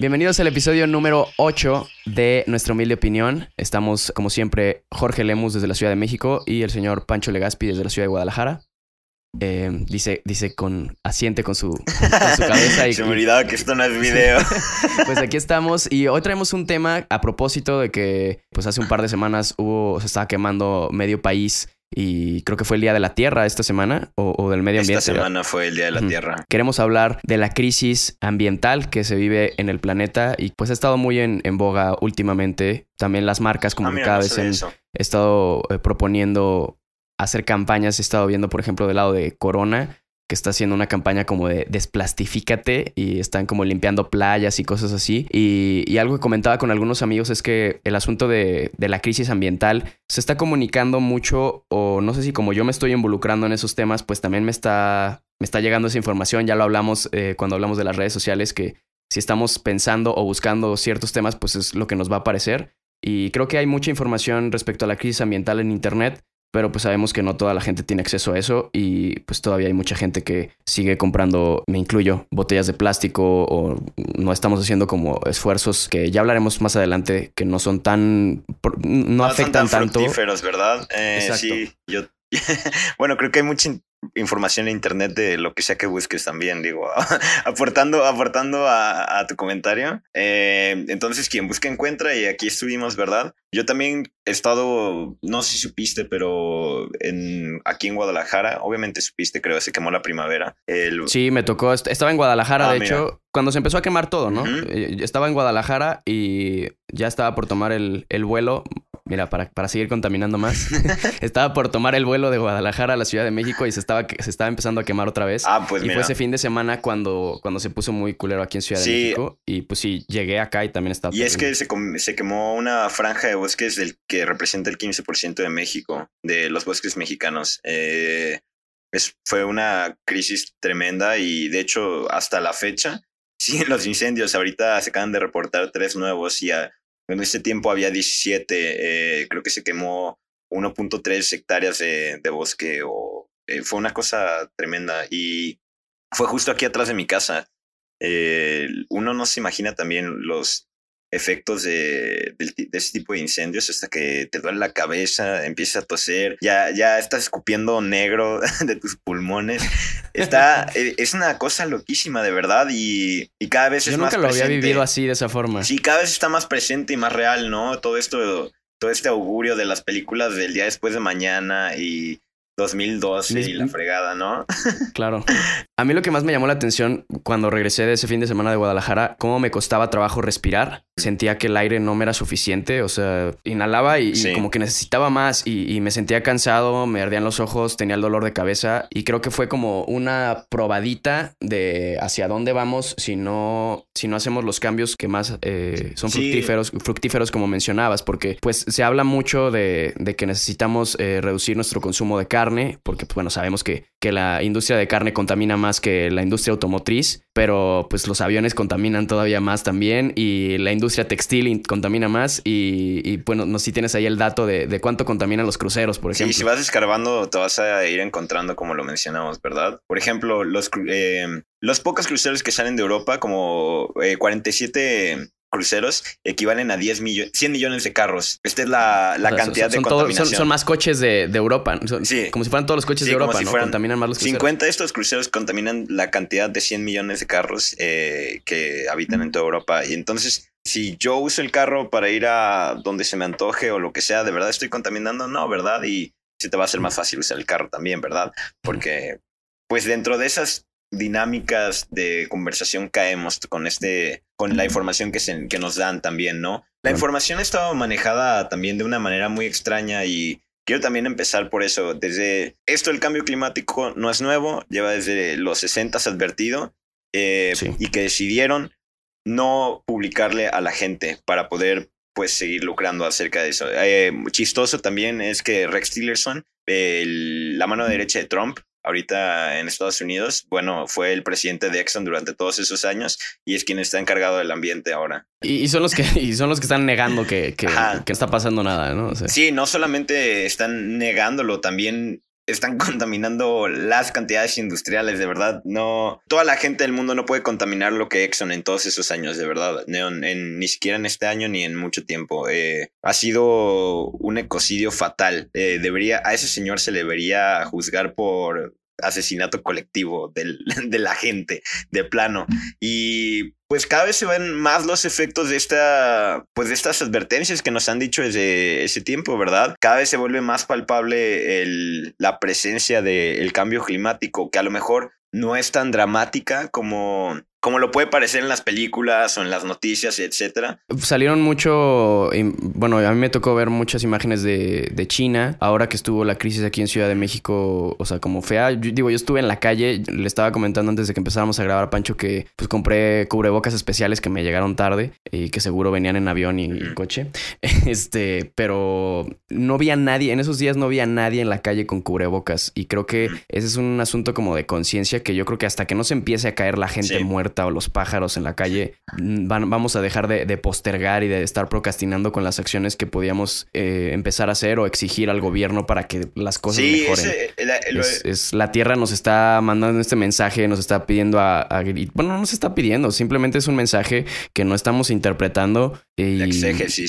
Bienvenidos al episodio número 8 de Nuestra Humilde Opinión. Estamos, como siempre, Jorge Lemus desde la Ciudad de México y el señor Pancho Legaspi desde la Ciudad de Guadalajara. Eh, dice, dice con, asiente con su, con su cabeza y, Se me olvidaba que esto no es video. Pues aquí estamos y hoy traemos un tema a propósito de que pues hace un par de semanas hubo, se estaba quemando medio país y creo que fue el Día de la Tierra esta semana o, o del medio Esta ambiente. semana fue el Día de la. Tierra. Queremos hablar de la crisis ambiental que se vive en el planeta y pues ha estado muy en, en boga últimamente. También las marcas como Ah, mira, cada no vez han estado eh, proponiendo hacer campañas. He estado viendo, por ejemplo, del lado de Corona, que está haciendo una campaña como de desplastifícate y están como limpiando playas y cosas así. Y, algo que comentaba con algunos amigos es que el asunto de, de la crisis ambiental se está comunicando mucho o no sé si como yo me estoy involucrando en esos temas, pues también me está, me está llegando esa información. Ya lo hablamos eh, cuando hablamos de las redes sociales, que si estamos pensando o buscando ciertos temas, pues es lo que nos va a aparecer. Y creo que hay mucha información respecto a la crisis ambiental en Internet, pero pues sabemos que no toda la gente tiene acceso a eso y pues todavía hay mucha gente que sigue comprando, me incluyo, botellas de plástico o no estamos haciendo como esfuerzos que ya hablaremos más adelante que no son tan, no, son afectan tan tanto. fructíferos, ¿verdad? Eh. Sí, yo... bueno, creo que hay mucha in- información en internet de lo que sea que busques también, digo, aportando, aportando a, a tu comentario. Eh, entonces, quien busca encuentra y aquí estuvimos, ¿verdad? Yo también he estado, no sé si supiste, pero en, aquí en Guadalajara, obviamente supiste, creo, se quemó la primavera. El, Sí, me tocó. est- Estaba en Guadalajara, Ah, de mira. hecho, cuando se empezó a quemar todo, ¿no? Eh, Estaba en Guadalajara y ya estaba por tomar el, el vuelo. Mira, para, para seguir contaminando más. estaba por tomar el vuelo de Guadalajara a la Ciudad de México y se estaba, se estaba empezando a quemar otra vez. Ah, pues y mira. fue ese fin de semana cuando, cuando se puso muy culero aquí en Ciudad de. México. Y pues sí, llegué acá y también estaba. Y es que se, se quemó una franja de bosques del que representa el 15% de México, de los bosques mexicanos. Eh, es, fue una crisis tremenda y de hecho hasta la fecha siguen los incendios. Ahorita se acaban de reportar tres nuevos y a- en este tiempo había 17. eh, creo que se quemó 1.3 hectáreas de, de bosque o eh, fue una cosa tremenda y fue justo aquí atrás de mi casa. Eh, uno no se imagina también los efectos de, de ese tipo de incendios hasta que te duele la cabeza, empiezas a toser, ya, ya estás escupiendo negro de tus pulmones. Está, eh, es una cosa loquísima de verdad y, y cada vez Yo es nunca más lo había vivido así, de esa forma. Sí, cada vez está más presente y más real, ¿no? Todo esto, todo este augurio de las películas del día después de mañana y 2012 Mis- y la fregada, ¿no? Claro. A mí lo que más me llamó la atención cuando regresé de ese fin de semana de Guadalajara, cómo me costaba trabajo respirar. Sentía que el aire no me era suficiente, o sea, inhalaba y, como que necesitaba más y, y me sentía cansado, me ardían los ojos, tenía el dolor de cabeza y creo que fue como una probadita de hacia dónde vamos si no, si no hacemos los cambios que más eh, son Sí. fructíferos, fructíferos como mencionabas, porque pues se habla mucho de, de que necesitamos eh, reducir nuestro consumo de carne, porque pues, bueno, sabemos que, que la industria de carne contamina más que la industria automotriz, pero pues los aviones contaminan todavía más también y la industria textil in- contamina más y, y, bueno, no sé si tienes ahí el dato de, de cuánto contaminan los cruceros, por Sí, ejemplo. si vas escarbando te vas a ir encontrando como lo mencionamos, ¿verdad? Por ejemplo, los, eh, los pocos cruceros que salen de Europa, como eh, 47 cruceros, equivalen a 10 millones, 100 millones de carros. Esta es la, la O sea, cantidad son, son de todo- contaminación. son, son más coches de, de Europa, son- Sí. como si fueran todos los coches Sí, de Europa, si ¿no? fueran Contaminan más los cruceros. 50 de estos cruceros contaminan la cantidad de 100 millones de carros eh, que habitan en toda Europa. Y entonces, si yo uso el carro para ir a donde se me antoje o lo que sea, ¿de verdad estoy contaminando? No, ¿verdad? Y se te va a hacer más fácil usar el carro también, ¿verdad? Porque, pues dentro de esas dinámicas de conversación caemos con este con la información que, se, que nos dan también, ¿no? La información ha estado manejada también de una manera muy extraña y quiero también empezar por eso. Desde esto el cambio climático no es nuevo, lleva desde los 60 advertido eh, Sí. y que decidieron no publicarle a la gente para poder pues seguir lucrando acerca de eso. Eh, chistoso también es que Rex Tillerson, el- la mano derecha de Trump, ahorita en Estados Unidos, bueno, fue el presidente de Exxon durante todos esos años y es quien está encargado del ambiente ahora. Y, son los que y son los que están negando que, que, que está pasando nada, ¿no? Sí, no solamente están negándolo, también están contaminando las cantidades industriales, de verdad. No, toda la gente del mundo no puede contaminar lo que Exxon en todos esos años, de verdad. ni siquiera en este año ni en mucho tiempo. Eh, ha sido un ecocidio fatal. Eh, debería, a ese señor se le debería juzgar por asesinato colectivo de la gente, de plano. Y pues cada vez se ven más los efectos de esta, pues de estas advertencias que nos han dicho desde ese tiempo, ¿verdad? Cada vez se vuelve más palpable el, la presencia del cambio climático, que a lo mejor no es tan dramática como como lo puede parecer en las películas o en las noticias, etcétera. Salieron mucho, bueno, a mí me tocó ver muchas imágenes de, de, China, ahora que estuvo la crisis aquí en Ciudad de México, o sea, como fea. digo, yo estuve en la calle, le estaba comentando antes de que empezáramos a grabar, Pancho, que pues compré cubrebocas especiales que me llegaron tarde y que seguro venían en avión y, coche. Este, pero no vi a nadie, en esos días no vi a nadie en la calle con cubrebocas y creo que ese es un asunto como de conciencia que yo creo que hasta que no se empiece a caer la gente muerta, o los pájaros en la calle, mm, vamos a dejar de, postergar y de estar procrastinando con las acciones que podíamos eh, empezar a hacer o exigir al gobierno para que las cosas mejoren. es, la tierra nos está mandando este mensaje, nos está pidiendo a, Bueno, no nos está pidiendo, simplemente es un mensaje que no estamos interpretando y,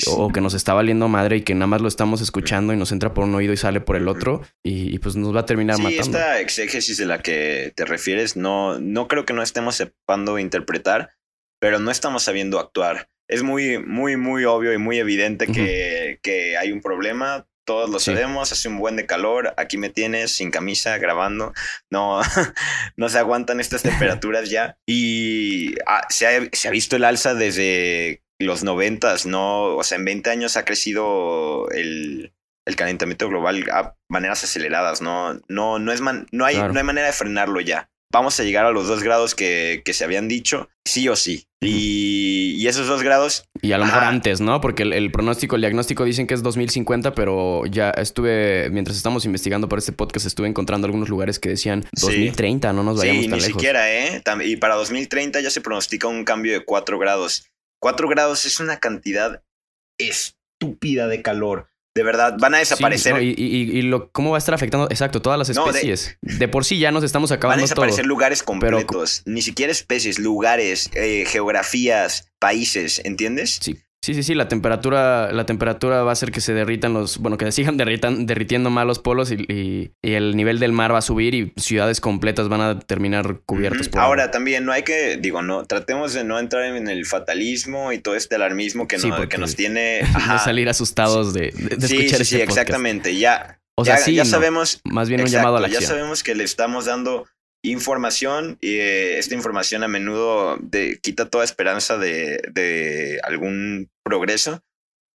o que nos está valiendo madre y que nada más lo estamos escuchando y nos entra por un oído y sale por el otro y, pues nos va a terminar sí, matando. Esta exégesis de la que te refieres, no, no creo que no estemos sepando interpretar, pero no estamos sabiendo actuar. Es muy, muy, muy obvio y muy evidente que, que hay un problema. Todos lo sabemos, hace un buen de calor. Aquí me tienes sin camisa grabando. No, no se aguantan estas temperaturas ya. Y ah, se, ha, se ha visto el alza desde los noventas, ¿no? O sea, en 20 años ha crecido el, el calentamiento global a maneras aceleradas, ¿no? No, no, es no, hay, no hay manera de frenarlo ya vamos a llegar a los dos grados que, se habían dicho, sí o sí. Y, esos dos grados... Y a lo mejor antes, ¿no? Porque el, pronóstico, el diagnóstico dicen que es 2050, pero ya estuve, mientras estamos investigando para este podcast, estuve encontrando algunos lugares que decían 2030, no nos vayamos sí, tan ni siquiera, ¿eh? Y para 2030 ya se pronostica un cambio de 4 grados. 4 grados es una cantidad estúpida de calor. De verdad, van a desaparecer. y, lo, cómo va a estar afectando, exacto, todas las especies. de, por sí ya nos estamos acabando. Van a desaparecer lugares completos. Ni siquiera especies, lugares, eh, geografías, países, ¿entiendes? Sí. Sí, sí, sí, la temperatura, la temperatura va a hacer que se derritan los, bueno, que se sigan derritan, derritiendo más los polos y, el nivel del mar va a subir y ciudades completas van a terminar cubiertas por Ahora también no hay que, digo, no, tratemos de no entrar en el fatalismo y todo este alarmismo que, no, que nos tiene... a salir asustados de, de, sí, escuchar sí, sí, exactamente, ya. O sea, ya, sí, ya sabemos... Más bien un llamado a la acción. Ya sabemos que le estamos dando información y eh, esta información a menudo de, quita toda esperanza de, de, algún progreso,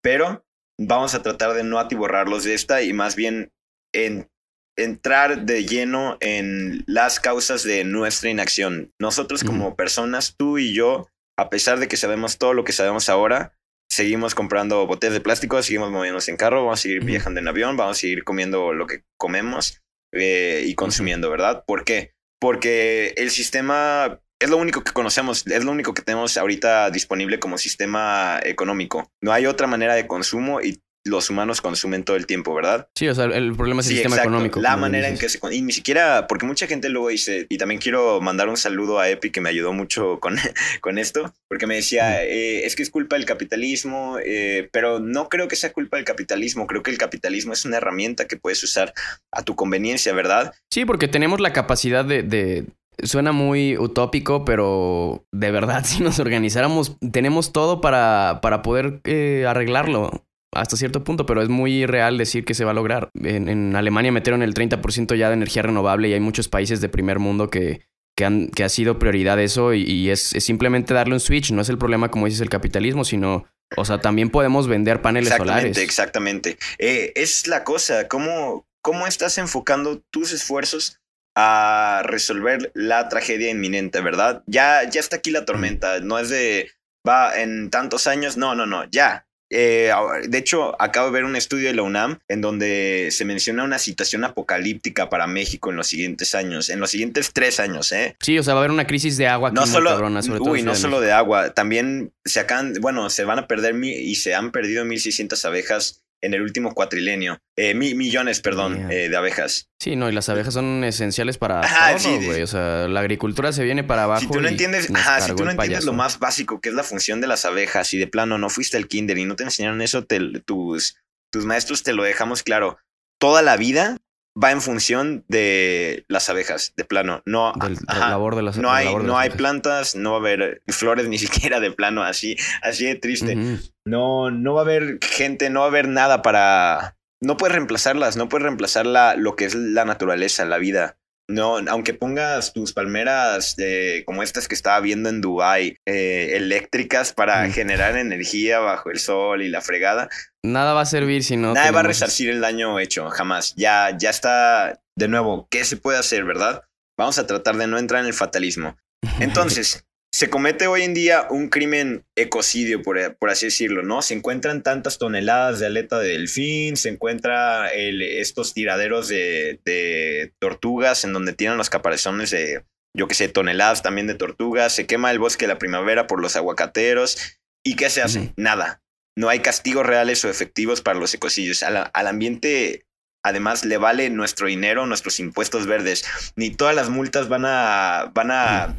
pero vamos a tratar de no atiborrarlos de esta y más bien en, entrar de lleno en las causas de nuestra inacción. Nosotros como personas, tú y yo, a pesar de que sabemos todo lo que sabemos ahora, seguimos comprando botellas de plástico, seguimos moviéndonos en carro, vamos a seguir viajando en avión, vamos a seguir comiendo lo que comemos eh, y consumiendo, ¿verdad? ¿Por qué? Porque el sistema es lo único que conocemos, es lo único que tenemos ahorita disponible como sistema económico. No hay otra manera de consumo y los humanos consumen todo el tiempo, ¿verdad? Sí, o sea, el problema es el sistema económico. La manera en que se... Y ni siquiera, porque mucha gente luego dice, y también quiero mandar un saludo a Epi que me ayudó mucho con, con esto, porque me decía, eh, es que es culpa del capitalismo, eh, pero no creo que sea culpa del capitalismo, creo que el capitalismo es una herramienta que puedes usar a tu conveniencia, ¿verdad? Sí, porque tenemos la capacidad de... Suena muy utópico, pero de verdad, si nos organizáramos, tenemos todo para, para poder eh, arreglarlo hasta cierto punto, pero es muy real decir que se va a lograr. En, Alemania metieron el 30% ya de energía renovable y hay muchos países de primer mundo que, que, han, que ha sido prioridad eso y, es, simplemente darle un switch. No es el problema, como dices, el capitalismo, sino, o sea, también podemos vender paneles solares. Exactamente, exactamente. Eh, es la cosa, ¿cómo, ¿cómo estás enfocando tus esfuerzos a resolver la tragedia inminente, verdad? Ya, ya está aquí la tormenta, no es de, va, en tantos años, no, no, no, ya, eh, de hecho, acabo de ver un estudio de la UNAM en donde se menciona una situación apocalíptica para México en los siguientes años, en los siguientes tres años, ¿eh? Sí, o sea, va a haber una crisis de agua aquí No solo, cabrona, sobre todo uy, no solo de agua, también se acaban, bueno, se van a perder mi- y se han perdido 1.600 abejas en el último cuatrilenio, eh, mi- millones, perdón, eh, de abejas. Sí, no, y las abejas son esenciales para Ajá, todo, sí, güey. O sea, la agricultura se viene para abajo. Si tú no entiendes, ajá, si tú no entiendes lo más básico que es la función de las abejas y de plano no fuiste al kinder y no te enseñaron eso, te- tus, tus maestros te lo dejamos claro. Toda la vida va en función de las abejas, de plano. No, Del, ajá, labor de las no hay, labor de no las hay abejas. plantas, no va a haber flores ni siquiera de plano, así, así de triste. No, no va a haber gente, no va a haber nada para. No puedes reemplazarlas, no puedes reemplazar la, lo que es la naturaleza, la vida. No, aunque pongas tus palmeras eh, como estas que estaba viendo en Dubai, eh, eléctricas para Mm. generar energía bajo el sol y la fregada, Nada va a servir si no. Nadie va a resarcir el daño hecho, jamás. Ya, ya está, de nuevo, ¿qué se puede hacer, verdad? Vamos a tratar de no entrar en el fatalismo. Entonces, se comete hoy en día un crimen ecocidio, por, por así decirlo, ¿no? Se encuentran tantas toneladas de aleta de delfín, se encuentra el- estos tiraderos de, de tortugas en donde tienen los caparazones de, yo qué sé, toneladas también de tortugas, se quema el bosque de la primavera por los aguacateros. ¿Y qué se hace? Nada. No hay castigos reales o efectivos para los ecocidios. Al, al ambiente, además, le vale nuestro dinero, nuestros impuestos verdes. Ni todas las multas van a, van a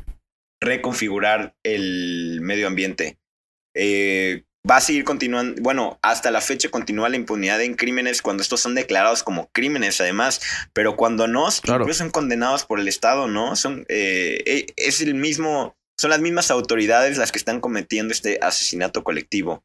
reconfigurar el medio ambiente. Eh, va a seguir continuando, bueno, hasta la fecha continúa la impunidad en crímenes cuando estos son declarados como crímenes, además, pero cuando no, Claro. incluso son condenados por el Estado, ¿no? Son, eh, eh, es el mismo, son las mismas autoridades las que están cometiendo este asesinato colectivo.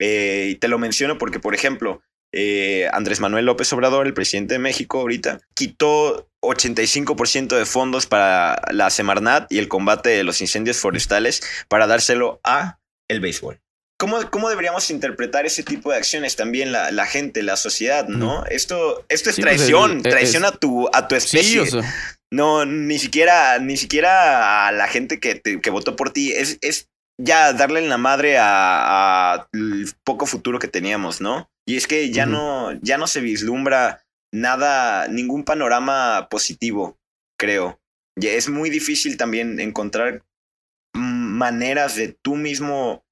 Eh, y te lo menciono porque, por ejemplo, eh, Andrés Manuel López Obrador, el presidente de México ahorita, quitó 85% de fondos para la Semarnat y el combate de los incendios forestales para dárselo a el béisbol. ¿Cómo, ¿Cómo deberíamos interpretar ese tipo de acciones también la, la gente, la sociedad, no? Esto, esto es Sí, pues, traición, es- traición a tu, a tu especie. Sí, o sea, No, ni siquiera, ni siquiera a la gente que, te- que votó por ti. Es, es ya darle en la madre a, a el poco futuro que teníamos, ¿no? Y es que ya no, ya no se vislumbra nada, ningún panorama positivo, creo. Y es muy difícil también encontrar maneras de tú mismo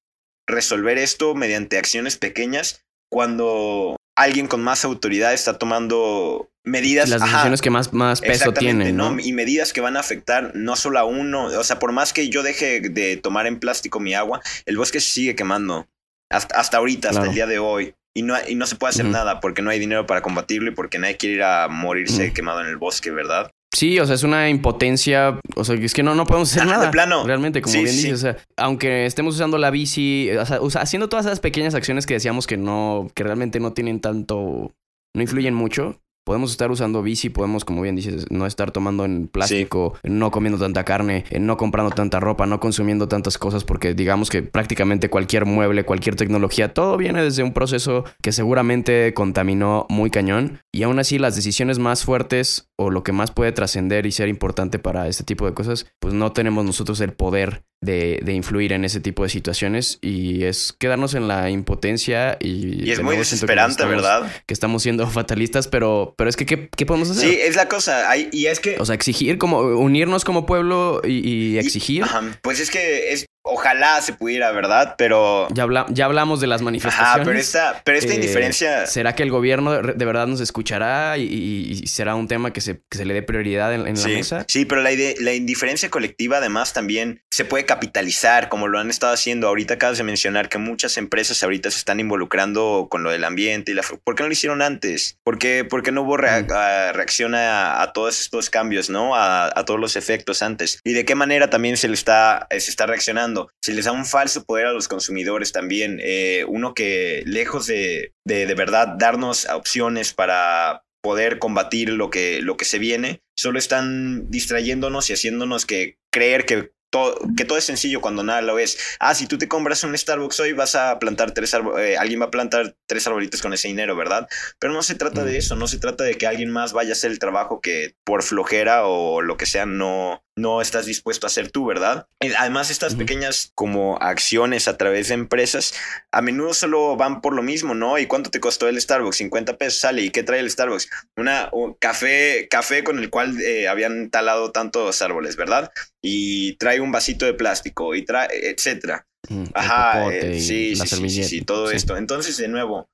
resolver esto mediante acciones pequeñas cuando alguien con más autoridad está tomando medidas. las ajá, decisiones que más, más peso tienen, ¿no? Y medidas que van a afectar no solo a uno, o sea, por más que yo deje de tomar en plástico mi agua, el bosque sigue quemando. Hasta, hasta ahorita, hasta Claro. el día de hoy. Y no, y no se puede hacer nada porque no hay dinero para combatirlo y porque nadie quiere ir a morirse quemado en el bosque, ¿verdad? Sí, o sea, es una impotencia. O sea, es que no, no podemos hacer de nada. plano. Realmente, como Sí, bien sí. dices. O sea, aunque estemos usando la bici, o sea, haciendo todas esas pequeñas acciones que decíamos que no, que realmente no tienen tanto, no influyen mucho. Podemos estar usando bici, podemos, como bien dices, no estar tomando en plástico, no comiendo tanta carne, no comprando tanta ropa, no consumiendo tantas cosas, porque digamos que prácticamente cualquier mueble, cualquier tecnología, todo viene desde un proceso que seguramente contaminó muy cañón. Y aún así, las decisiones más fuertes o lo que más puede trascender y ser importante para este tipo de cosas, pues no tenemos nosotros el poder de, de influir en ese tipo de situaciones y es quedarnos en la impotencia y... Y es muy que desesperante, estamos- ¿verdad? Que estamos siendo fatalistas, pero, pero es que ¿qué, qué podemos hacer? Sí, es la cosa. Hay- y es que... O sea, exigir como unirnos como pueblo y, y exigir. Ajá, pues es que es, ojalá se pudiera, ¿verdad? Pero... Ya, habla- ya hablamos de las manifestaciones. Ajá, pero esta, pero esta Eh, indiferencia... ¿Será que el gobierno de, verdad nos escuchará y, será un tema que se, que se le dé prioridad en, en la mesa? sí, pero la, la indiferencia colectiva además también se puede capitalizar, como lo han estado haciendo. Ahorita acabas de mencionar que muchas empresas ahorita se están involucrando con lo del ambiente y la... ¿Por qué no lo hicieron antes? ¿Por qué, por qué no hubo rea- Mm. a- reacción a, a todos estos cambios, ¿no? A, a todos los efectos antes. ¿Y de qué manera también se le está, se está reaccionando? Se les da un falso poder a los consumidores también. Eh, uno que lejos de, de de verdad darnos opciones para poder combatir lo que, lo que se viene, solo están distrayéndonos y haciéndonos que creer que todo, que todo es sencillo cuando nada lo es. Ah, si tú te compras un Starbucks hoy, vas a plantar tres árboles, alguien va a plantar tres arbolitos con ese dinero, ¿verdad? Pero no se trata de Mm. eso, no se trata de que alguien más vaya a hacer el trabajo que por flojera o lo que sea no, no estás dispuesto a hacer tú, ¿verdad? Además, estas pequeñas como acciones a través de empresas a menudo solo van por lo mismo, ¿no? ¿Y cuánto te costó el Starbucks? 50 pesos sale. ¿Y qué trae el Starbucks? Una un café, café con el cual eh, habían talado tantos árboles, ¿verdad? Y trae un vasito de plástico y trae, etcétera. Mm, Ajá, eh, sí, sí, sí, sí, todo esto. Entonces, de nuevo,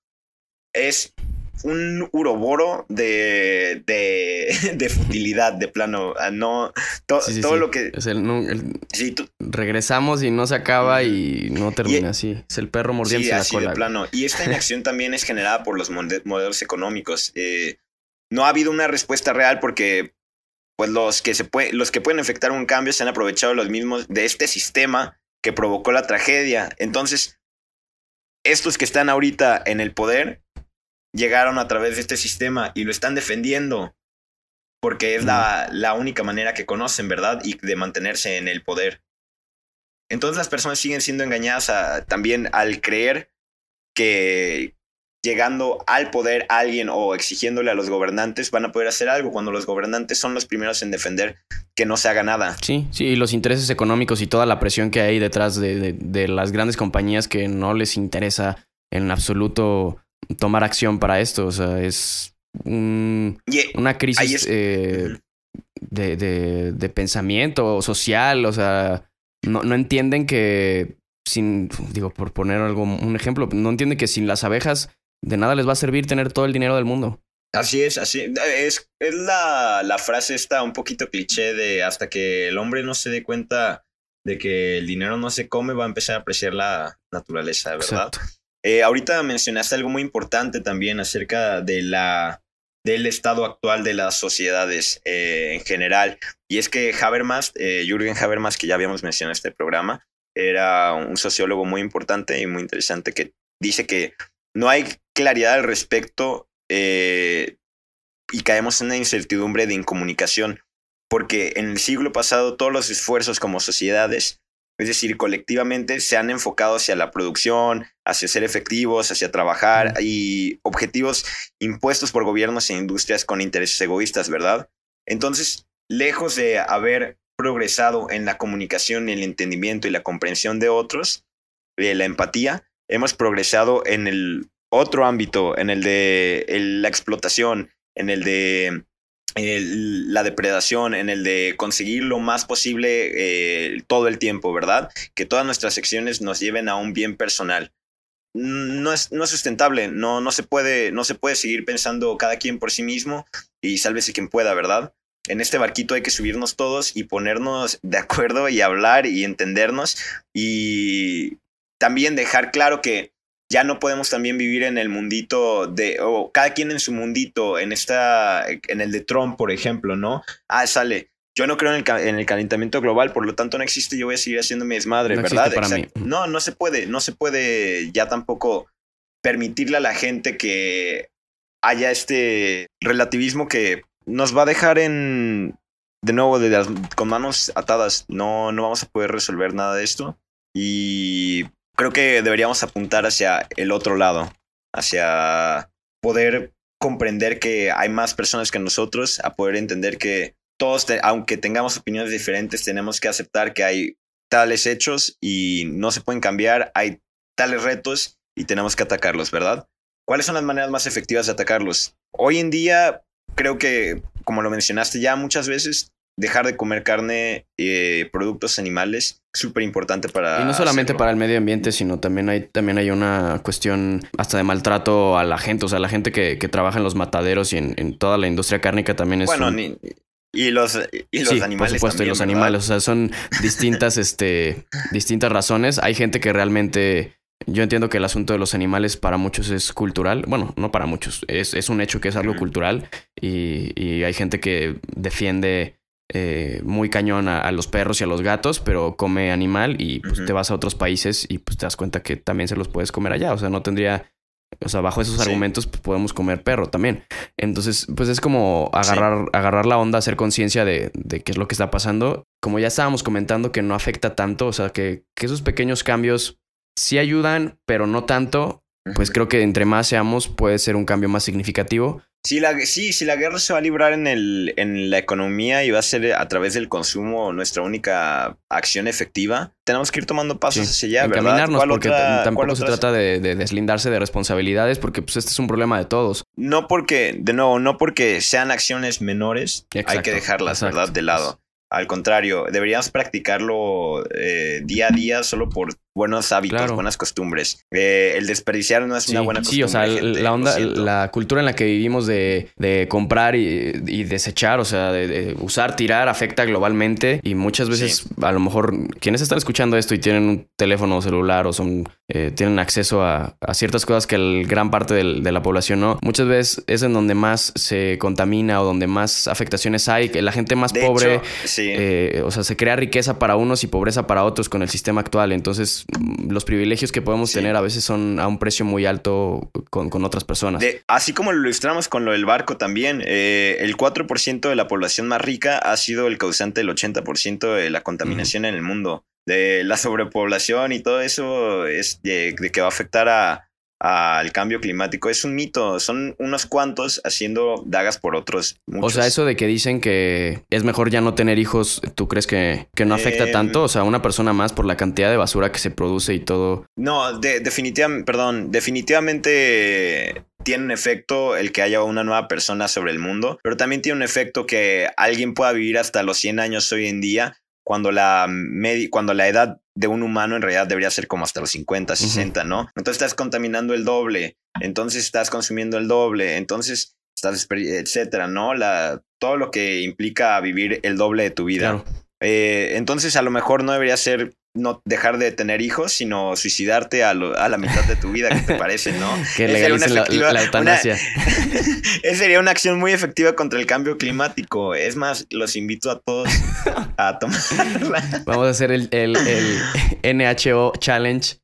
es un uroboro de, de, de futilidad, de plano. No, to- Sí, sí, todo sí. lo que. Es el- no, el- tú- regresamos y no se acaba y no termina Y- así. Es el perro mordiéndose la así cola. de plano. Y esta inacción también es generada por los modelos económicos. Eh, no ha habido una respuesta real porque pues los que se puede, los que pueden efectuar un cambio se han aprovechado los mismos de este sistema que provocó la tragedia. Entonces, estos que están ahorita en el poder llegaron a través de este sistema y lo están defendiendo porque es la, la única manera que conocen, ¿verdad? Y de mantenerse en el poder. Entonces las personas siguen siendo engañadas a- también al creer que llegando al poder alguien o exigiéndole a los gobernantes van a poder hacer algo cuando los gobernantes son los primeros en defender que no se haga nada. Sí, sí, y los intereses económicos y toda la presión que hay detrás de, de- de las grandes compañías que no les interesa en absoluto tomar acción para esto. O sea, es un- Y, una crisis es- eh, de, de- de pensamiento social. O sea, no, no entienden que sin, digo, por poner algo, un ejemplo, no entienden que sin las abejas de nada les va a servir tener todo el dinero del mundo. Así es, así es, es la, la frase esta un poquito cliché de hasta que el hombre no se dé cuenta de que el dinero no se come, va a empezar a apreciar la naturaleza, ¿verdad? Exacto. Eh, ahorita mencionaste algo muy importante también acerca de la, del estado actual de las sociedades eh, en general. Y es que Habermas, eh, Jürgen Habermas, que ya habíamos mencionado en este programa, era un sociólogo muy importante y muy interesante que dice que no hay claridad al respecto y caemos en una incertidumbre de incomunicación, porque en el siglo pasado todos los esfuerzos como sociedades es decir, colectivamente se han enfocado hacia la producción, hacia ser efectivos, hacia trabajar y objetivos impuestos por gobiernos e industrias con intereses egoístas, ¿verdad? Entonces, lejos de haber progresado en la comunicación, el entendimiento y la comprensión de otros, eh, la empatía, hemos progresado en el otro ámbito, en el de la explotación, en el de la depredación, en el de conseguir lo más posible eh, todo el tiempo, ¿verdad? Que todas nuestras acciones nos lleven a un bien personal. No es, no es sustentable, no, no, se puede, no se puede seguir pensando cada quien por sí mismo y sálvese quien pueda, ¿verdad? En este barquito hay que subirnos todos y ponernos de acuerdo y hablar y entendernos y también dejar claro que ya no podemos también vivir en el mundito de, o cada quien en su mundito, en esta, en el de Trump, por ejemplo, ¿no? Ah, sale. Yo no creo en el, en el calentamiento global, por lo tanto no existe, yo voy a seguir haciendo mi desmadre, No ¿verdad? para mí. No, no se puede, no se puede ya tampoco permitirle a la gente que haya este relativismo que nos va a dejar en, de nuevo, de las- con manos atadas. No, no vamos a poder resolver nada de esto. Y creo que deberíamos apuntar hacia el otro lado, hacia poder comprender que hay más personas que nosotros, a poder entender que todos, aunque tengamos opiniones diferentes, tenemos que aceptar que hay tales hechos y no se pueden cambiar, hay tales retos y tenemos que atacarlos, ¿verdad? ¿Cuáles son las maneras más efectivas de atacarlos? Hoy en día, creo que, como lo mencionaste ya muchas veces, dejar de comer carne, eh, productos animales, súper importante para... Y no solamente hacerlo. para el medio ambiente, sino también hay, también hay una cuestión hasta de maltrato a la gente. O sea, la gente que, que trabaja en los mataderos y en, en toda la industria cárnica también es Bueno, un- ni- y los, y los sí, animales. por supuesto, y los ¿verdad? animales. O sea, son distintas, este, distintas razones. Hay gente que realmente. Yo entiendo que el asunto de los animales para muchos es cultural. Bueno, no para muchos. Es, es un hecho que es algo cultural. Y, y hay gente que defiende eh, muy cañón a, a los perros y a los gatos, pero come animal y pues te vas a otros países y pues te das cuenta que también se los puedes comer allá. O sea, no tendría. O sea, bajo esos Sí. argumentos pues, podemos comer perro también. Entonces, pues es como agarrar, agarrar la onda, hacer conciencia de, de qué es lo que está pasando. Como ya estábamos comentando, que no afecta tanto, o sea, que, que esos pequeños cambios sí ayudan, pero no tanto. Pues creo que entre más seamos, puede ser un cambio más significativo. Si la, sí, si la guerra se va a librar en, el, en la economía y va a ser a través del consumo nuestra única acción efectiva, tenemos que ir tomando pasos hacia allá, ¿verdad? Encaminarnos, porque tampoco se trata de, deslindarse de responsabilidades, porque pues este es un problema de todos. No porque, de nuevo, no porque sean acciones menores, hay que dejarlas, ¿verdad? De lado. Al contrario, deberíamos practicarlo eh, día a día solo por buenos hábitos, buenas costumbres. Eh, el desperdiciar no es una buena costumbre. Sí, o sea, la onda, la cultura en la que vivimos de, comprar y, desechar, o sea, de, usar, tirar, afecta globalmente y muchas veces, a lo mejor, quienes están escuchando esto y tienen un teléfono celular o son eh, tienen acceso a, ciertas cosas que el gran parte de la población no, muchas veces es en donde más se contamina o donde más afectaciones hay, que la gente más pobre, eh, o sea, se crea riqueza para unos y pobreza para otros con el sistema actual. Entonces, los privilegios que podemos tener a veces son a un precio muy alto con, otras personas. así como lo ilustramos con lo del barco también, eh, el 4% de la población más rica ha sido el causante del 80% de la contaminación en el mundo. De la sobrepoblación y todo eso es de que va a afectar a, al cambio climático es un mito. Son unos cuantos haciendo dagas por otros. O sea, eso de que dicen que es mejor ya no tener hijos, ¿tú crees que, que no afecta em, tanto? O sea, una persona más por la cantidad de basura que se produce y todo. No, definitivamente, perdón, definitivamente tiene un efecto el que haya una nueva persona sobre el mundo, pero también tiene un efecto que alguien pueda vivir hasta los 100 años hoy en día cuando la, cuando la edad de un humano en realidad debería ser como hasta los 50, 60, ¿no? Entonces estás contaminando el doble, entonces estás consumiendo el doble, entonces estás, etcétera, ¿no? La, todo lo que implica vivir el doble de tu vida. Eh, entonces a lo mejor no debería ser no dejar de tener hijos, sino suicidarte a, la mitad de tu vida, ¿qué te parece, no? que legalicen la, la, eutanasia. esa sería una acción muy efectiva contra el cambio climático. Es más, los invito a todos a tomarla. Vamos a hacer el, el, el NHO Challenge.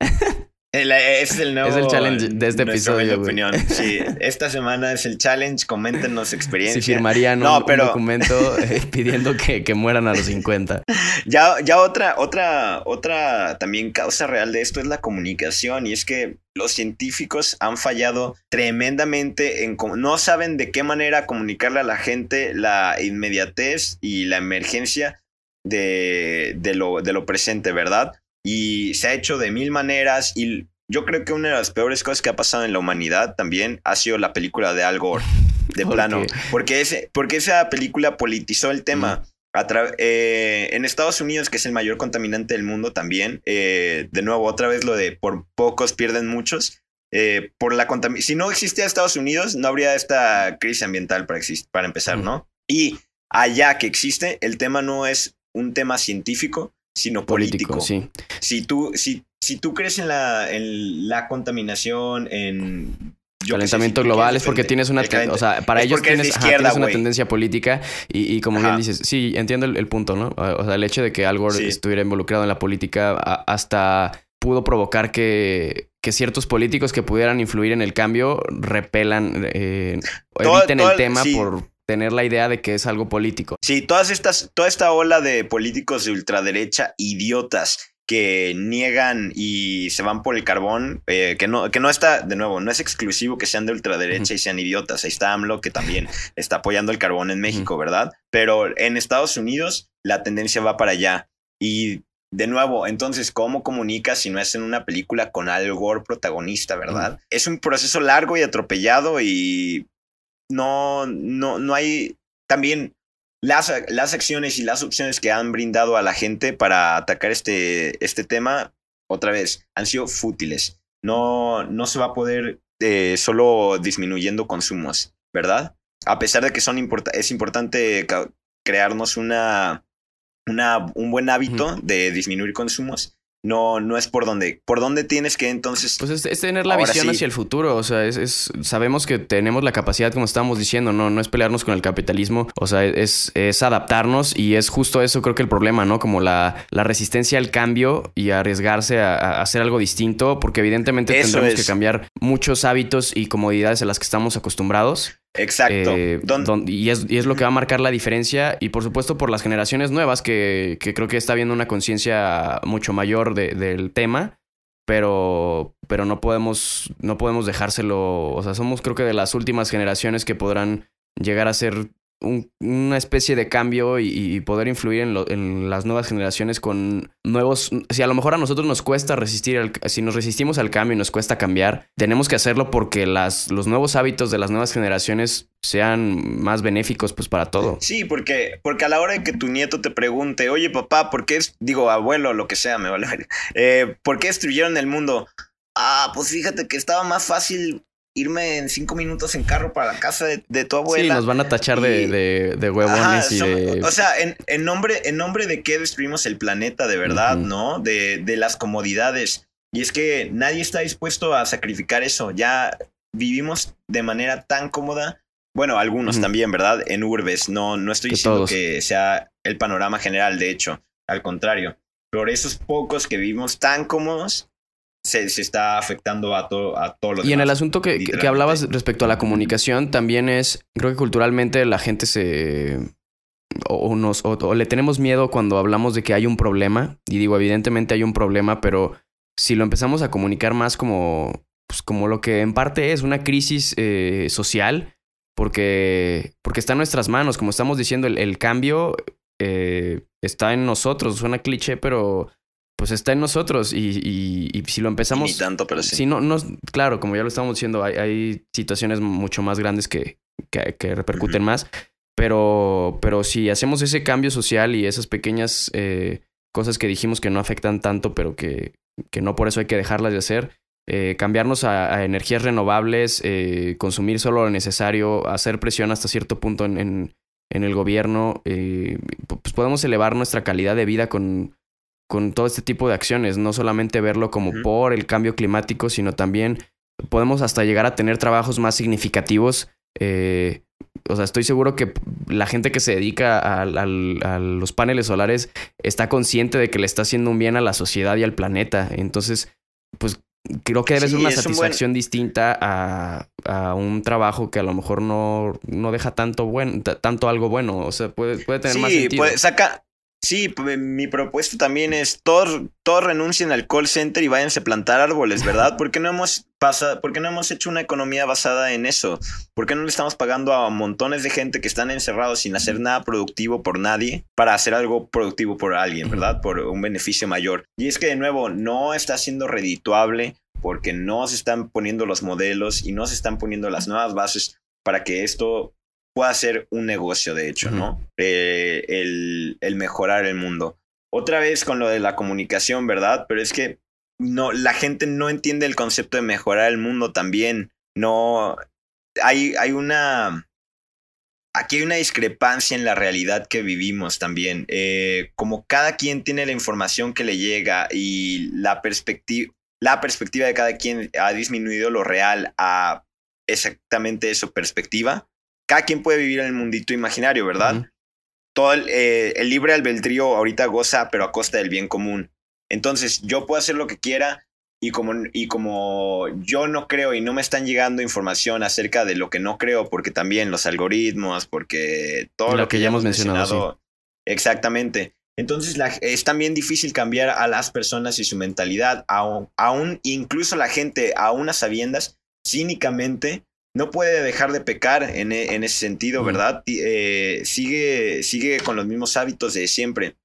Es el nuevo. Es el challenge de este episodio. opinión. Sí, esta semana es el challenge. Coméntenos experiencias. Si firmarían un, documento eh, pidiendo que, que, mueran a los 50. Ya, ya otra, otra, otra también causa real de esto es la comunicación. Y es que los científicos han fallado tremendamente en no saben de qué manera comunicarle a la gente la inmediatez y la emergencia de, de, lo, de lo presente, ¿verdad? Y se ha hecho de mil maneras y yo creo que una de las peores cosas que ha pasado en la humanidad también ha sido la película de Al Gore, de plano, porque, ese, porque esa película politizó el tema. Eh, en Estados Unidos, que es el mayor contaminante del mundo también, eh, de nuevo, otra vez lo de por pocos pierden muchos. Eh, por la si no existía Estados Unidos, no habría esta crisis ambiental para, para empezar, ¿no? Y allá que existe, el tema no es un tema científico, sino político. sí. Si tú, si, si tú crees en la, en la contaminación, en calentamiento global es porque tienes una o sea para ellos tienes, una tendencia política y, como bien dices sí entiendo el, punto no o sea el hecho de que Al Gore estuviera involucrado en la política hasta pudo provocar que, que, ciertos políticos que pudieran influir en el cambio repelan eh, eviten el tema por tener la idea de que es algo político. Sí, todas estas, toda esta ola de políticos de ultraderecha idiotas que niegan y se van por el carbón, eh, que, no, que no está, de nuevo, no es exclusivo que sean de ultraderecha y sean idiotas. Ahí está AMLO, que también está apoyando el carbón en México, ¿verdad? Pero en Estados Unidos la tendencia va para allá. Y de nuevo, entonces, ¿cómo comunicas si no es en una película con Al Gore protagonista, verdad? Es un proceso largo y atropellado y no, no, no hay también las, las acciones y las opciones que han brindado a la gente para atacar este, este tema, otra vez, han sido fútiles. No, no se va a poder eh, solo disminuyendo consumos, ¿verdad? A pesar de que son es importante crearnos una, una, un buen hábito de disminuir consumos, no, no es por donde, por dónde tienes que entonces. Pues es, tener la visión hacia el futuro. O sea, es, sabemos que tenemos la capacidad, como estábamos diciendo, no, no es pelearnos con el capitalismo. O sea, es, es adaptarnos y es justo eso, creo que el problema, ¿no? Como la, la resistencia al cambio y arriesgarse a, hacer algo distinto, porque evidentemente tendremos que cambiar muchos hábitos y comodidades a las que estamos acostumbrados. Exacto. Eh, y, es, y, es, lo que va a marcar la diferencia. Y por supuesto por las generaciones nuevas, que, que creo que está habiendo una conciencia mucho mayor del tema. Pero pero no podemos, no podemos dejárselo. O sea, somos creo que de las últimas generaciones que podrán llegar a ser una especie de cambio y, poder influir en, las nuevas generaciones con nuevos... Si a lo mejor a nosotros nos cuesta resistir, si nos resistimos al cambio y nos cuesta cambiar, tenemos que hacerlo porque las, los nuevos hábitos de las nuevas generaciones sean más benéficos pues para todo. Sí, porque, porque a la hora de que tu nieto te pregunte, oye papá, ¿por qué, es, digo abuelo, lo que sea, me vale, eh, ¿por qué destruyeron el mundo? Ah, pues fíjate que estaba más fácil irme en cinco minutos en carro para la casa de, tu abuela. Sí, nos van a tachar de, de, huevones y de... O sea, en, en, nombre, en nombre de qué destruimos el planeta de verdad, ¿no? De, de las comodidades. Y es que nadie está dispuesto a sacrificar eso. Ya vivimos de manera tan cómoda. Bueno, algunos también, ¿verdad? En urbes. No, no estoy diciendo que sea el panorama general, de hecho. Al contrario. Por esos pocos que vivimos tan cómodos, se, está afectando a, todo a todos los Y en el asunto que, que, hablabas respecto a la comunicación, también es, creo que culturalmente la gente se... O, nos, o, le tenemos miedo cuando hablamos de que hay un problema. Y digo, evidentemente hay un problema, pero si lo empezamos a comunicar más como, pues como lo que en parte es una crisis eh, social, porque, porque está en nuestras manos, como estamos diciendo, el, el cambio eh, está en nosotros. Suena cliché, pero pues está en nosotros y, y, si lo empezamos... Ni tanto, pero sí. Si no, no, claro, como ya lo estamos diciendo, hay, hay situaciones mucho más grandes que, que, repercuten más, pero, pero si hacemos ese cambio social y esas pequeñas eh, cosas que dijimos que no afectan tanto, pero que, que no por eso hay que dejarlas de hacer, eh, cambiarnos a, energías renovables, eh, consumir solo lo necesario, hacer presión hasta cierto punto en, en, en el gobierno, pues podemos elevar nuestra calidad de vida con con todo este tipo de acciones, no solamente verlo como por el cambio climático, sino también podemos hasta llegar a tener trabajos más significativos. Eh, o sea, estoy seguro que la gente que se dedica a, los paneles solares está consciente de que le está haciendo un bien a la sociedad y al planeta. Entonces, pues creo que debe ser una satisfacción distinta a, un trabajo que a lo mejor no, no deja tanto, bueno, tanto algo bueno. O sea, puede, puede tener más sentido. Puede, saca, Sí, pues, mi propuesta también es todos, todos renuncien al call center y váyanse a plantar árboles, ¿verdad? ¿Por qué no hemos pasado, por qué no hemos hecho una economía basada en eso? ¿Por qué no le estamos pagando a montones de gente que están encerrados sin hacer nada productivo por nadie para hacer algo productivo por alguien, ¿verdad? Por un beneficio mayor. Y es que de nuevo no está siendo redituable porque no se están poniendo los modelos y no se están poniendo las nuevas bases para que esto pueda ser un negocio, de hecho, ¿no? Eh, el, el, mejorar el mundo. Otra vez con lo de la comunicación, ¿verdad? Pero es que no, la gente no entiende el concepto de mejorar el mundo también. No, hay, hay una... Aquí hay una discrepancia en la realidad que vivimos también. Eh, como cada quien tiene la información que le llega y la perspectiva, la perspectiva de cada quien ha disminuido lo real a exactamente su perspectiva, cada quien puede vivir en el mundito imaginario, ¿verdad? Todo eh, el, libre albedrío ahorita goza, pero a costa del bien común. Entonces, yo puedo hacer lo que quiera y como, y como yo no creo y no me están llegando información acerca de lo que no creo, porque también los algoritmos, porque todo lo, que, ya hemos mencionado. Exactamente. Entonces es también difícil cambiar a las personas y su mentalidad, aún, aún incluso la gente, a unas sabiendas, cínicamente no puede dejar de pecar en, e, ese sentido, ¿verdad? Eh, sigue, sigue con los mismos hábitos de siempre.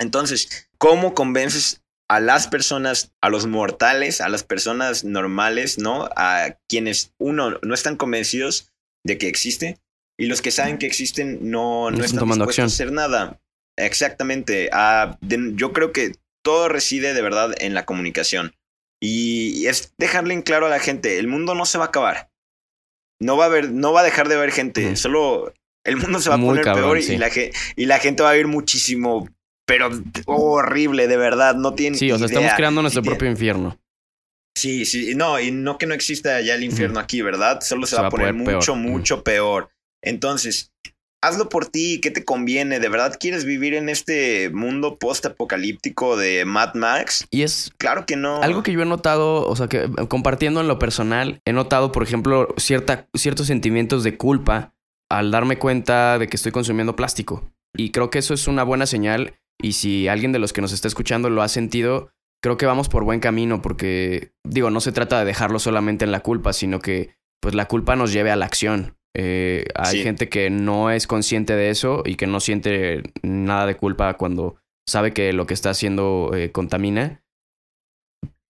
Entonces, ¿cómo convences a las personas, a los mortales, a las personas normales, ¿no? A quienes, uno, no están convencidos de que existe y los que saben que existen no, no, están dispuestos a hacer nada. Exactamente. Ah, yo creo que todo reside de verdad en la comunicación. Y es dejarle en claro a la gente, el mundo no se va a acabar no va a haber, no va a dejar de haber gente. Solo el mundo se va a poner peor y, la, y la gente va a vivir muchísimo, pero horrible, de verdad. No tiene. Sí, o sea, estamos creando nuestro propio infierno. Sí, sí, no, y no que no exista ya el infierno aquí, ¿verdad? Solo se, va, a poner mucho, mucho peor. Entonces, hazlo por ti, ¿qué te conviene? ¿De verdad quieres vivir en este mundo post-apocalíptico de Mad Max? Y es... Claro que no. Algo que yo he notado, o sea, que compartiendo en lo personal, he notado, por ejemplo, cierta, ciertos sentimientos de culpa al darme cuenta de que estoy consumiendo plástico. Y creo que eso es una buena señal. Y si alguien de los que nos está escuchando lo ha sentido, creo que vamos por buen camino porque, digo, no se trata de dejarlo solamente en la culpa, sino que pues la culpa nos lleve a la acción. Eh, hay gente que no es consciente de eso y que no siente nada de culpa cuando sabe que lo que está haciendo eh, contamina.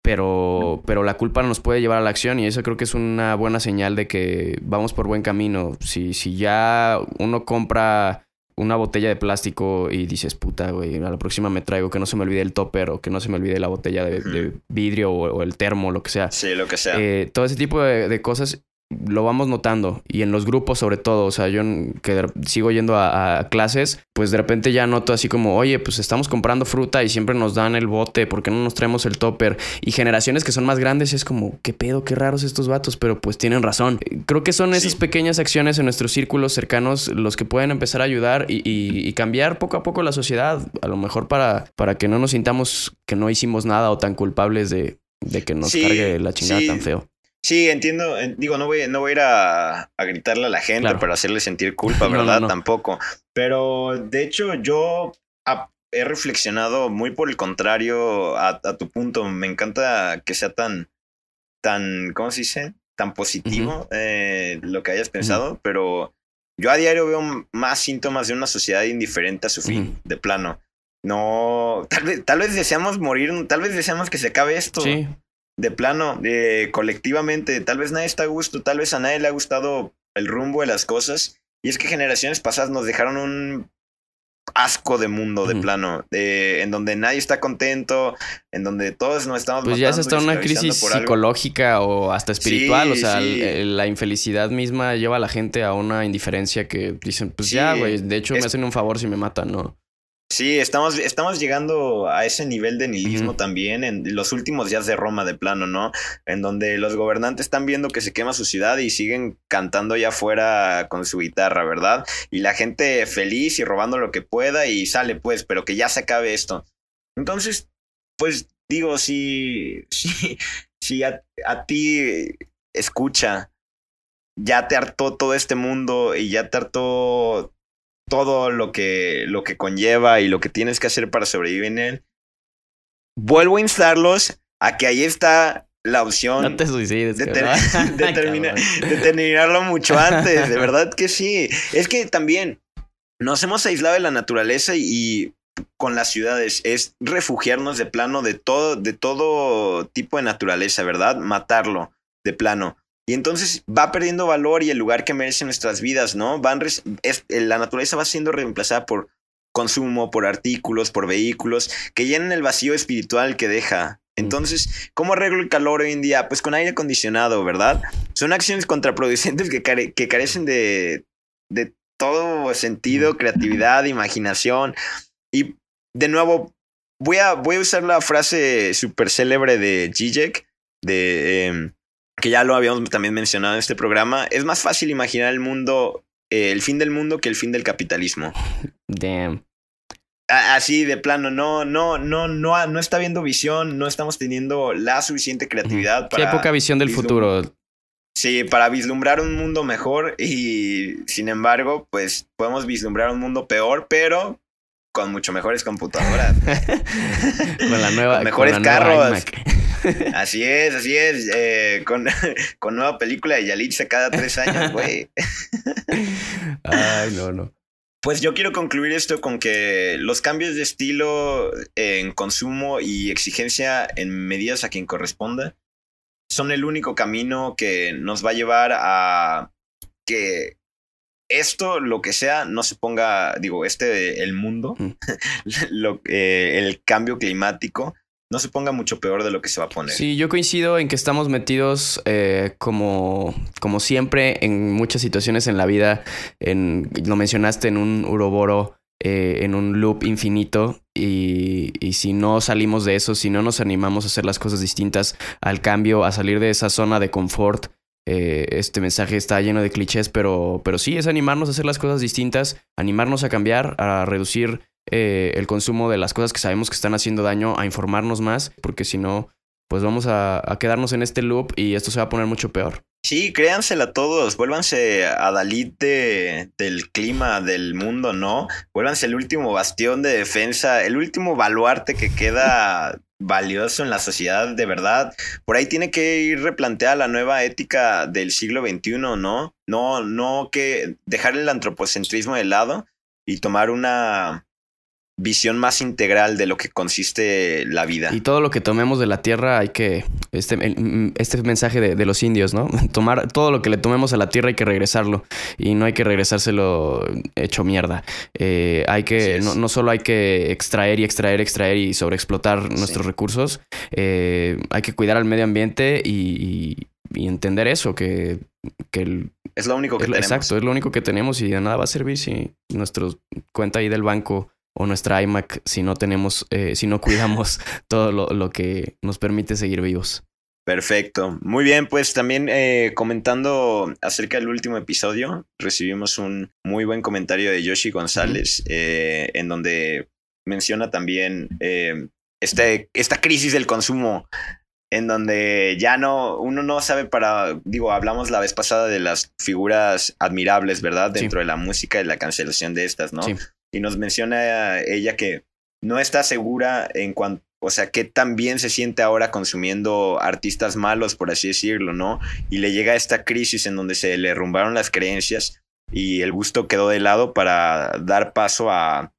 Pero, pero la culpa nos puede llevar a la acción y eso creo que es una buena señal de que vamos por buen camino. Si, si ya uno compra una botella de plástico y dices, puta, güey, a la próxima me traigo que no se me olvide el topper o que no se me olvide la botella de, vidrio o, el termo, lo que sea. Sí, lo que sea. Eh, todo ese tipo de cosas lo vamos notando y en los grupos sobre todo, o sea, yo que sigo yendo a, clases, pues de repente ya noto así como, oye, pues estamos comprando fruta y siempre nos dan el bote, ¿por qué no nos traemos el topper? Y generaciones que son más grandes es como, qué pedo, qué raros estos vatos, pero pues tienen razón. Creo que son esas pequeñas acciones en nuestros círculos cercanos los que pueden empezar a ayudar y, cambiar poco a poco la sociedad, a lo mejor para, para que no nos sintamos que no hicimos nada o tan culpables de, que nos cargue la chingada tan feo. Sí, entiendo. Digo, no voy, no voy a ir a, gritarle a la gente para hacerle sentir culpa, ¿verdad? Tampoco. Pero de hecho, yo he reflexionado muy por el contrario a, tu punto. Me encanta que sea tan, tan, ¿cómo se dice? Tan positivo eh, lo que hayas pensado, pero yo a diario veo más síntomas de una sociedad indiferente a su fin, de plano. No, tal vez, tal vez deseamos morir, tal vez deseamos que se acabe esto. Sí de plano, de colectivamente, tal vez nadie está a gusto, tal vez a nadie le ha gustado el rumbo de las cosas. Y es que generaciones pasadas nos dejaron un asco de mundo de plano, de, en donde nadie está contento, en donde todos nos estamos... Pues ya es hasta una crisis psicológica o hasta espiritual, o sea, la infelicidad misma lleva a la gente a una indiferencia que dicen, pues ya, güey, de hecho me hacen un favor si me matan, ¿no? Sí, estamos, estamos llegando a ese nivel de nihilismo también en los últimos días de Roma de plano, ¿no? En donde los gobernantes están viendo que se quema su ciudad y siguen cantando allá afuera con su guitarra, ¿verdad? Y la gente feliz y robando lo que pueda y sale pues, pero que ya se acabe esto. Entonces, pues digo, si, si, si a, a ti escucha, ya te hartó todo este mundo y ya te hartó todo lo que, lo que conlleva y lo que tienes que hacer para sobrevivir en él. Vuelvo a instarlos a que ahí está la opción no te suicides, de, terminarlo mucho antes, de verdad que sí. Es que también nos hemos aislado de la naturaleza y, con las ciudades es refugiarnos de plano de todo, de todo tipo de naturaleza, ¿verdad? Matarlo de plano. Y entonces va perdiendo valor y el lugar que merece nuestras vidas, ¿no? Van la naturaleza va siendo reemplazada por consumo, por artículos, por vehículos, que llenan el vacío espiritual que deja. Entonces, ¿cómo arreglo el calor hoy en día? Pues con aire acondicionado, ¿verdad? Son acciones contraproducentes que, que carecen de, de todo sentido, creatividad, imaginación. Y de nuevo, voy a, voy a usar la frase súper célebre de Zizek, de... Em, que ya lo habíamos también mencionado en este programa, es más fácil imaginar el mundo, eh, el fin del mundo que el fin del capitalismo. Damn. Así de plano, no, no, no, no, no está viendo visión, no estamos teniendo la suficiente creatividad para. Qué poca visión del futuro. Sí, para vislumbrar un mundo mejor y sin embargo, pues podemos vislumbrar un mundo peor, pero con mucho mejores computadoras. con la nueva. mejores carros. Así es, así es. Eh, con, con, nueva película de Yalitza cada tres años, güey. Ay, no, no. Pues yo quiero concluir esto con que los cambios de estilo en consumo y exigencia en medidas a quien corresponda son el único camino que nos va a llevar a que esto, lo que sea, no se ponga, digo, este, el mundo, mm. lo, eh, el cambio climático, no se ponga mucho peor de lo que se va a poner. Sí, yo coincido en que estamos metidos eh, como, como siempre en muchas situaciones en la vida. En, lo mencionaste en un uroboro, eh, en un loop infinito. Y, y, si no salimos de eso, si no nos animamos a hacer las cosas distintas, al cambio, a salir de esa zona de confort, eh, este mensaje está lleno de clichés, pero, pero sí es animarnos a hacer las cosas distintas, animarnos a cambiar, a reducir eh, el consumo de las cosas que sabemos que están haciendo daño, a informarnos más, porque si no, pues vamos a, quedarnos en este loop y esto se va a poner mucho peor. Sí, créansela todos, vuélvanse a Dalit del clima del mundo, ¿no? Vuélvanse el último bastión de defensa, el último baluarte que queda valioso en la sociedad, de verdad. Por ahí tiene que ir replanteada la nueva ética del siglo XXI, ¿no? No, no que dejar el antropocentrismo de lado y tomar una visión más integral de lo que consiste la vida. Y todo lo que tomemos de la tierra hay que, este, este mensaje de, los indios, ¿no? Tomar todo lo que le tomemos a la tierra hay que regresarlo y no hay que regresárselo hecho mierda. Eh, hay que, no, no, solo hay que extraer y extraer, extraer y sobreexplotar nuestros recursos, eh, hay que cuidar al medio ambiente y, entender eso, que, que es lo único que tenemos. Exacto, es lo único que tenemos y de nada va a servir si nuestro cuenta ahí del banco o nuestra iMac si no tenemos, eh, si no cuidamos todo lo, que nos permite seguir vivos. Perfecto. Muy bien, pues también eh, comentando acerca del último episodio, recibimos un muy buen comentario de Yoshi González, eh, en donde menciona también este, esta crisis del consumo, en donde ya no, uno no sabe para, digo, hablamos la vez pasada de las figuras admirables, ¿verdad? Dentro de la música y la cancelación de estas, ¿no? Sí y nos menciona ella que no está segura en cuanto, o sea, que también se siente ahora consumiendo artistas malos, por así decirlo, ¿no? Y le llega esta crisis en donde se le derrumbaron las creencias y el gusto quedó de lado para dar paso a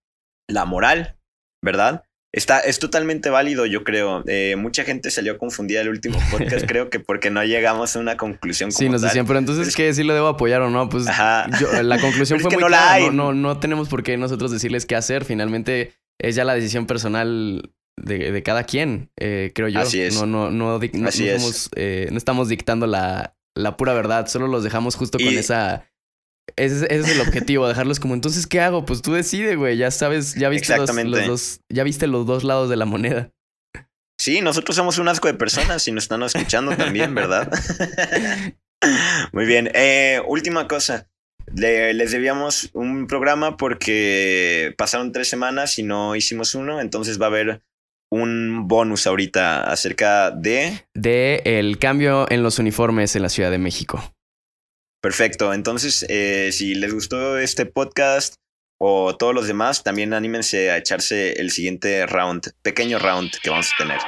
la moral, ¿verdad? Está, es totalmente válido, yo creo. Eh, mucha gente salió confundida el último podcast, creo que porque no llegamos a una conclusión. sí, nos decían, pero entonces, ¿qué? ¿Sí lo debo apoyar o no? Pues la conclusión fue muy no clara. No, no, tenemos por qué nosotros decirles qué hacer. Finalmente es ya la decisión personal de, cada quien, eh, creo yo. Así es. No, no, no, no, eh, no estamos dictando la, la pura verdad, solo los dejamos justo con esa ese, es el objetivo, dejarlos como, entonces, ¿qué hago? Pues tú decides, güey. Ya sabes, ya viste los, dos, ya viste los dos lados de la moneda. Sí, nosotros somos un asco de personas y nos están escuchando también, ¿verdad? Muy bien. Eh, última cosa. les debíamos un programa porque pasaron tres semanas y no hicimos uno, entonces va a haber un bonus ahorita acerca de... De el cambio en los uniformes en la Ciudad de México. Perfecto. Entonces, eh, si les gustó este podcast o todos los demás, también anímense a echarse el siguiente round, pequeño round que vamos a tener.